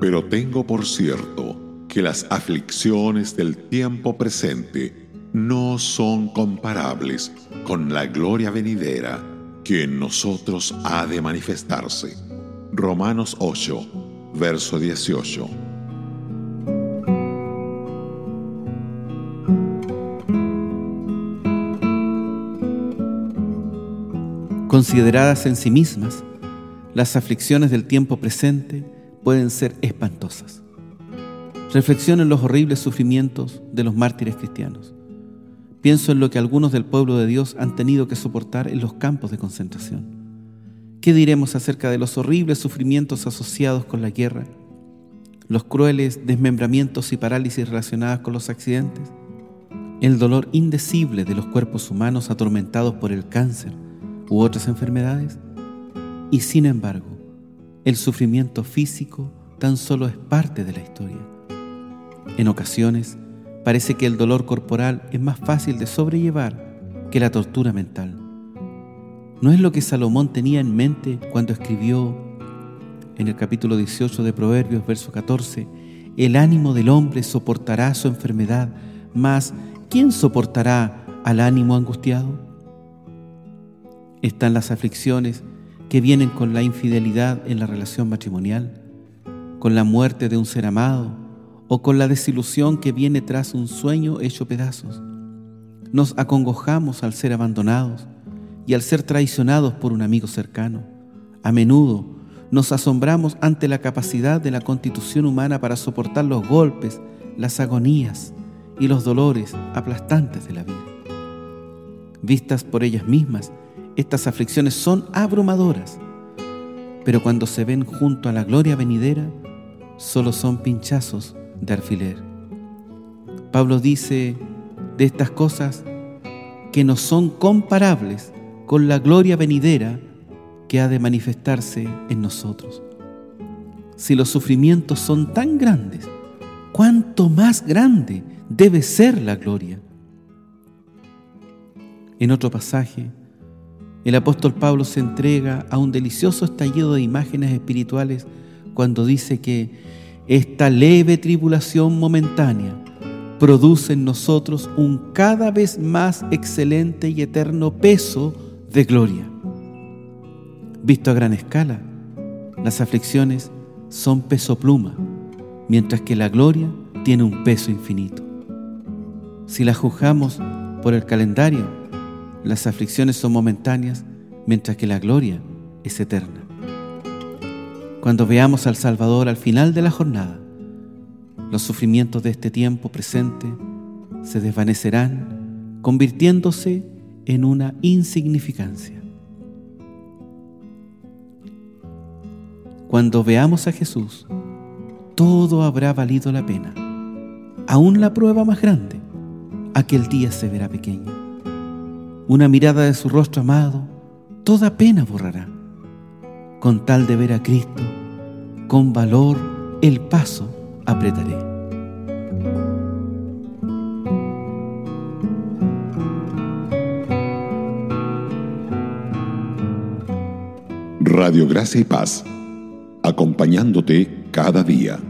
Pero tengo por cierto que las aflicciones del tiempo presente no son comparables con la gloria venidera que en nosotros ha de manifestarse. Romanos 8, verso 18. Consideradas en sí mismas, las aflicciones del tiempo presente pueden ser espantosas. Reflexiona en los horribles sufrimientos de los mártires cristianos. Pienso en lo que algunos del pueblo de Dios han tenido que soportar en los campos de concentración. ¿Qué diremos acerca de los horribles sufrimientos asociados con la guerra? Los crueles desmembramientos y parálisis relacionadas con los accidentes? El dolor indecible de los cuerpos humanos atormentados por el cáncer u otras enfermedades? Y sin embargo, el sufrimiento físico tan solo es parte de la historia. En ocasiones, parece que el dolor corporal es más fácil de sobrellevar que la tortura mental. ¿No es lo que Salomón tenía en mente cuando escribió en el capítulo 18 de Proverbios, verso 14, el ánimo del hombre soportará su enfermedad, mas ¿quién soportará al ánimo angustiado? Están las aflicciones que vienen con la infidelidad en la relación matrimonial, con la muerte de un ser amado o con la desilusión que viene tras un sueño hecho pedazos. Nos acongojamos al ser abandonados y al ser traicionados por un amigo cercano. A menudo nos asombramos ante la capacidad de la constitución humana para soportar los golpes, las agonías y los dolores aplastantes de la vida. Vistas por ellas mismas, estas aflicciones son abrumadoras, pero cuando se ven junto a la gloria venidera, solo son pinchazos de alfiler. Pablo dice de estas cosas que no son comparables con la gloria venidera que ha de manifestarse en nosotros. Si los sufrimientos son tan grandes, ¿cuánto más grande debe ser la gloria? En otro pasaje, el apóstol Pablo se entrega a un delicioso estallido de imágenes espirituales cuando dice que esta leve tribulación momentánea produce en nosotros un cada vez más excelente y eterno peso de gloria. Visto a gran escala, las aflicciones son peso pluma, mientras que la gloria tiene un peso infinito. Si la juzgamos por el calendario, las aflicciones son momentáneas, mientras que la gloria es eterna. Cuando veamos al Salvador al final de la jornada, los sufrimientos de este tiempo presente se desvanecerán, convirtiéndose en una insignificancia. Cuando veamos a Jesús, todo habrá valido la pena. Aún la prueba más grande, aquel día se verá pequeña una mirada de su rostro amado, toda pena borrará. Con tal de ver a Cristo, con valor el paso apretaré. Radio Gracia y Paz, acompañándote cada día.